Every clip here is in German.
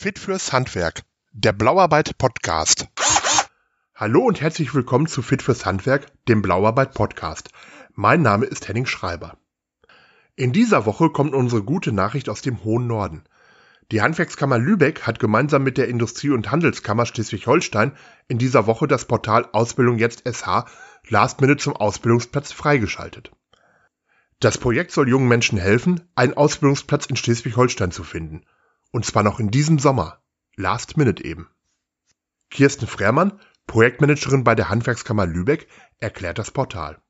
Fit fürs Handwerk, der Blauarbeit Podcast. Hallo und herzlich willkommen zu Fit fürs Handwerk, dem Blauarbeit Podcast. Mein Name ist Henning Schreiber. In dieser Woche kommt unsere gute Nachricht aus dem hohen Norden. Die Handwerkskammer Lübeck hat gemeinsam mit der Industrie- und Handelskammer Schleswig-Holstein in dieser Woche das Portal Ausbildung jetzt SH Last Minute zum Ausbildungsplatz freigeschaltet. Das Projekt soll jungen Menschen helfen, einen Ausbildungsplatz in Schleswig-Holstein zu finden – und zwar noch in diesem Sommer. Last Minute eben. Kirsten Freermann, Projektmanagerin bei der Handwerkskammer Lübeck, erklärt das Portal.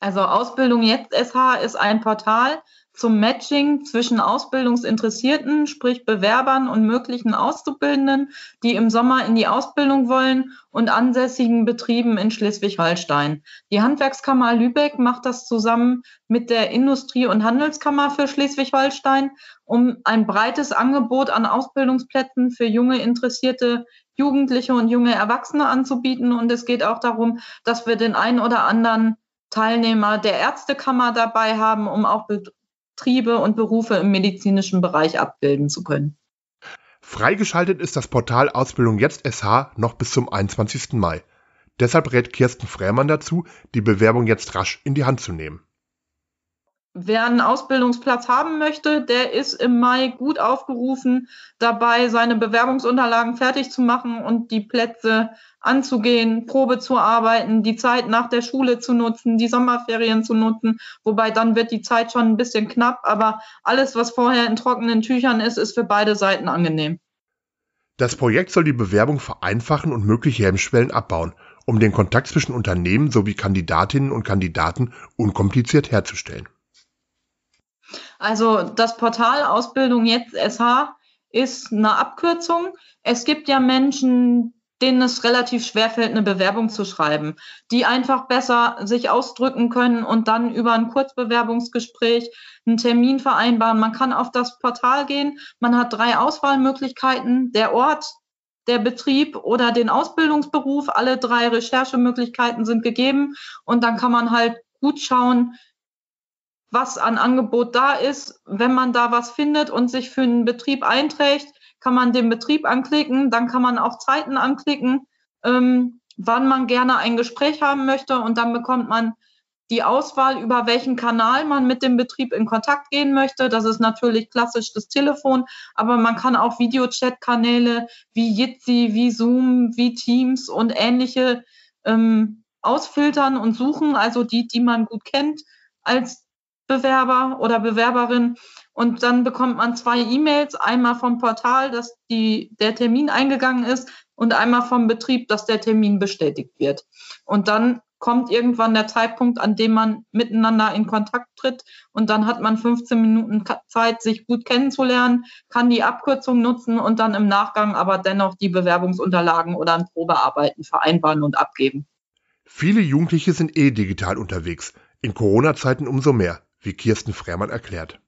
Also Ausbildung jetzt SH ist ein Portal, zum Matching zwischen Ausbildungsinteressierten, sprich Bewerbern und möglichen Auszubildenden, die im Sommer in die Ausbildung wollen und ansässigen Betrieben in Schleswig-Holstein. Die Handwerkskammer Lübeck macht das zusammen mit der Industrie- und Handelskammer für Schleswig-Holstein, um ein breites Angebot an Ausbildungsplätzen für junge interessierte Jugendliche und junge Erwachsene anzubieten. Und es geht auch darum, dass wir den einen oder anderen Teilnehmer der Ärztekammer dabei haben, um auch Betriebe und Berufe im medizinischen Bereich abbilden zu können. Freigeschaltet ist das Portal Ausbildung jetzt SH noch bis zum 21. Mai. Deshalb rät Kirsten Frähmann dazu, die Bewerbung jetzt rasch in die Hand zu nehmen. Wer einen Ausbildungsplatz haben möchte, der ist im Mai gut aufgerufen, dabei seine Bewerbungsunterlagen fertig zu machen und die Plätze anzugehen, Probe zu arbeiten, die Zeit nach der Schule zu nutzen, die Sommerferien zu nutzen. Wobei dann wird die Zeit schon ein bisschen knapp, aber alles, was vorher in trockenen Tüchern ist, ist für beide Seiten angenehm. Das Projekt soll die Bewerbung vereinfachen und mögliche Hemmschwellen abbauen, um den Kontakt zwischen Unternehmen sowie Kandidatinnen und Kandidaten unkompliziert herzustellen. Also das Portal Ausbildung jetzt SH ist eine Abkürzung. Es gibt ja Menschen, denen es relativ schwer fällt, eine Bewerbung zu schreiben, die einfach besser sich ausdrücken können und dann über ein Kurzbewerbungsgespräch einen Termin vereinbaren. Man kann auf das Portal gehen, man hat drei Auswahlmöglichkeiten, der Ort, der Betrieb oder den Ausbildungsberuf. Alle drei Recherchemöglichkeiten sind gegeben und dann kann man halt gut schauen, was an Angebot da ist. Wenn man da was findet und sich für einen Betrieb einträgt, kann man den Betrieb anklicken, dann kann man auch Zeiten anklicken, ähm, wann man gerne ein Gespräch haben möchte und dann bekommt man die Auswahl, über welchen Kanal man mit dem Betrieb in Kontakt gehen möchte. Das ist natürlich klassisch das Telefon, aber man kann auch Videochat-Kanäle wie Jitsi, wie Zoom, wie Teams und ähnliche ähm, ausfiltern und suchen, also die, die man gut kennt als Bewerber oder Bewerberin. Und dann bekommt man zwei E-Mails, einmal vom Portal, dass die, der Termin eingegangen ist und einmal vom Betrieb, dass der Termin bestätigt wird. Und dann kommt irgendwann der Zeitpunkt, an dem man miteinander in Kontakt tritt und dann hat man 15 Minuten Zeit, sich gut kennenzulernen, kann die Abkürzung nutzen und dann im Nachgang aber dennoch die Bewerbungsunterlagen oder ein Probearbeiten vereinbaren und abgeben. Viele Jugendliche sind eh digital unterwegs, in Corona-Zeiten umso mehr wie Kirsten Freemann erklärt.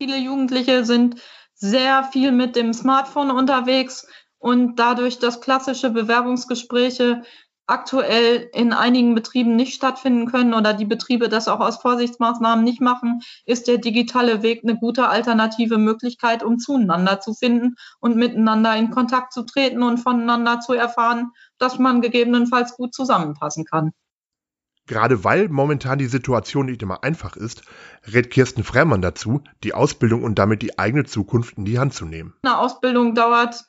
Viele Jugendliche sind sehr viel mit dem Smartphone unterwegs und dadurch, dass klassische Bewerbungsgespräche aktuell in einigen Betrieben nicht stattfinden können oder die Betriebe das auch aus Vorsichtsmaßnahmen nicht machen, ist der digitale Weg eine gute alternative Möglichkeit, um zueinander zu finden und miteinander in Kontakt zu treten und voneinander zu erfahren, dass man gegebenenfalls gut zusammenpassen kann. Gerade weil momentan die Situation nicht immer einfach ist, rät Kirsten Freemann dazu, die Ausbildung und damit die eigene Zukunft in die Hand zu nehmen. Eine Ausbildung dauert,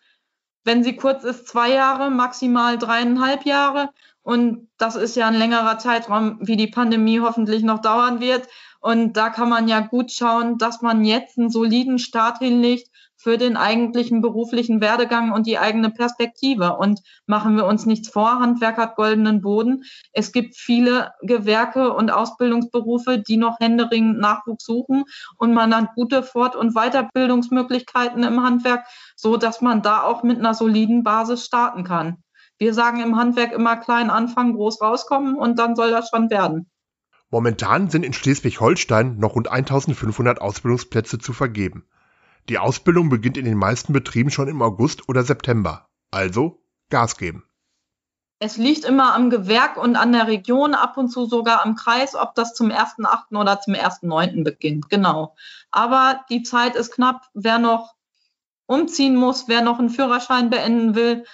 wenn sie kurz ist, zwei Jahre, maximal dreieinhalb Jahre. Und das ist ja ein längerer Zeitraum, wie die Pandemie hoffentlich noch dauern wird. Und da kann man ja gut schauen, dass man jetzt einen soliden Start hinlegt für den eigentlichen beruflichen Werdegang und die eigene Perspektive. Und machen wir uns nichts vor, Handwerk hat goldenen Boden. Es gibt viele Gewerke und Ausbildungsberufe, die noch händeringend Nachwuchs suchen und man hat gute Fort- und Weiterbildungsmöglichkeiten im Handwerk, so dass man da auch mit einer soliden Basis starten kann. Wir sagen im Handwerk immer klein anfangen, groß rauskommen und dann soll das schon werden. Momentan sind in Schleswig-Holstein noch rund 1500 Ausbildungsplätze zu vergeben. Die Ausbildung beginnt in den meisten Betrieben schon im August oder September. Also Gas geben. Es liegt immer am Gewerk und an der Region, ab und zu sogar am Kreis, ob das zum 1.8. oder zum 1.9. beginnt. Genau. Aber die Zeit ist knapp. Wer noch umziehen muss, wer noch einen Führerschein beenden will,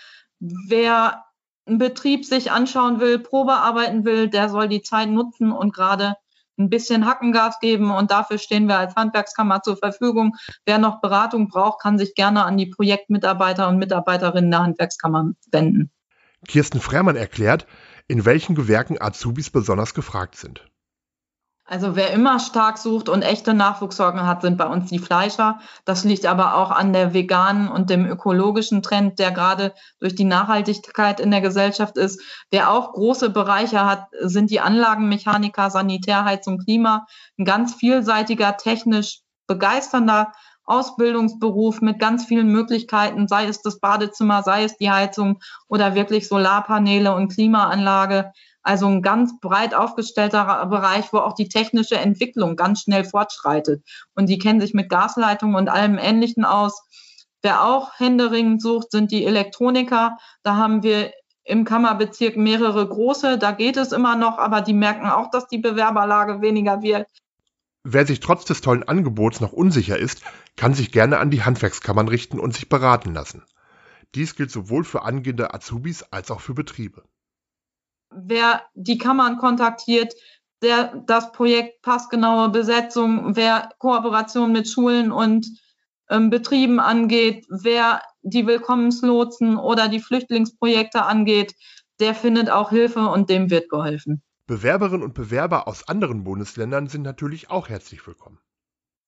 wer einen Betrieb sich anschauen will, Probe arbeiten will, der soll die Zeit nutzen und gerade ein bisschen Hackengas geben und dafür stehen wir als Handwerkskammer zur Verfügung. Wer noch Beratung braucht, kann sich gerne an die Projektmitarbeiter und Mitarbeiterinnen der Handwerkskammer wenden. Kirsten Freermann erklärt, in welchen Gewerken Azubis besonders gefragt sind. Also wer immer stark sucht und echte Nachwuchssorgen hat, sind bei uns die Fleischer. Das liegt aber auch an der veganen und dem ökologischen Trend, der gerade durch die Nachhaltigkeit in der Gesellschaft ist. Wer auch große Bereiche hat, sind die Anlagenmechaniker, Sanitärheizung, Klima. Ein ganz vielseitiger, technisch begeisternder Ausbildungsberuf mit ganz vielen Möglichkeiten, sei es das Badezimmer, sei es die Heizung oder wirklich Solarpaneele und Klimaanlage. Also ein ganz breit aufgestellter Bereich, wo auch die technische Entwicklung ganz schnell fortschreitet. Und die kennen sich mit Gasleitungen und allem Ähnlichen aus. Wer auch händeringend sucht, sind die Elektroniker. Da haben wir im Kammerbezirk mehrere große. Da geht es immer noch, aber die merken auch, dass die Bewerberlage weniger wird. Wer sich trotz des tollen Angebots noch unsicher ist, kann sich gerne an die Handwerkskammern richten und sich beraten lassen. Dies gilt sowohl für angehende Azubis als auch für Betriebe wer die Kammern kontaktiert, der, das Projekt passgenaue Besetzung, wer Kooperation mit Schulen und ähm, Betrieben angeht, wer die Willkommenslotsen oder die Flüchtlingsprojekte angeht, der findet auch Hilfe und dem wird geholfen. Bewerberinnen und Bewerber aus anderen Bundesländern sind natürlich auch herzlich willkommen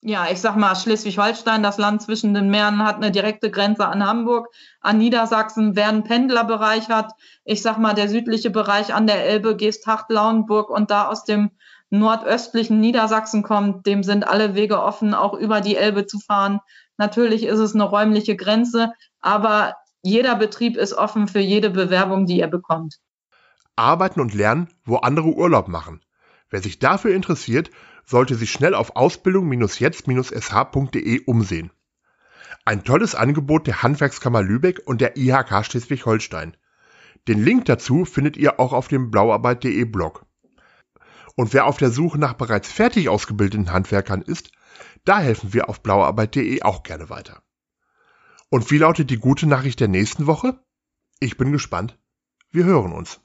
ja, ich sag mal, Schleswig-Holstein, das Land zwischen den Meeren, hat eine direkte Grenze an Hamburg, an Niedersachsen, wer einen Pendlerbereich hat. Ich sag mal, der südliche Bereich an der Elbe, Geesthacht, Lauenburg und da aus dem nordöstlichen Niedersachsen kommt, dem sind alle Wege offen, auch über die Elbe zu fahren. Natürlich ist es eine räumliche Grenze, aber jeder Betrieb ist offen für jede Bewerbung, die er bekommt. Arbeiten und lernen, wo andere Urlaub machen. Wer sich dafür interessiert, sollte sich schnell auf ausbildung-jetzt-sh.de umsehen. Ein tolles Angebot der Handwerkskammer Lübeck und der IHK Schleswig-Holstein. Den Link dazu findet ihr auch auf dem blauarbeit.de Blog. Und wer auf der Suche nach bereits fertig ausgebildeten Handwerkern ist, da helfen wir auf blauarbeit.de auch gerne weiter. Und wie lautet die gute Nachricht der nächsten Woche? Ich bin gespannt. Wir hören uns.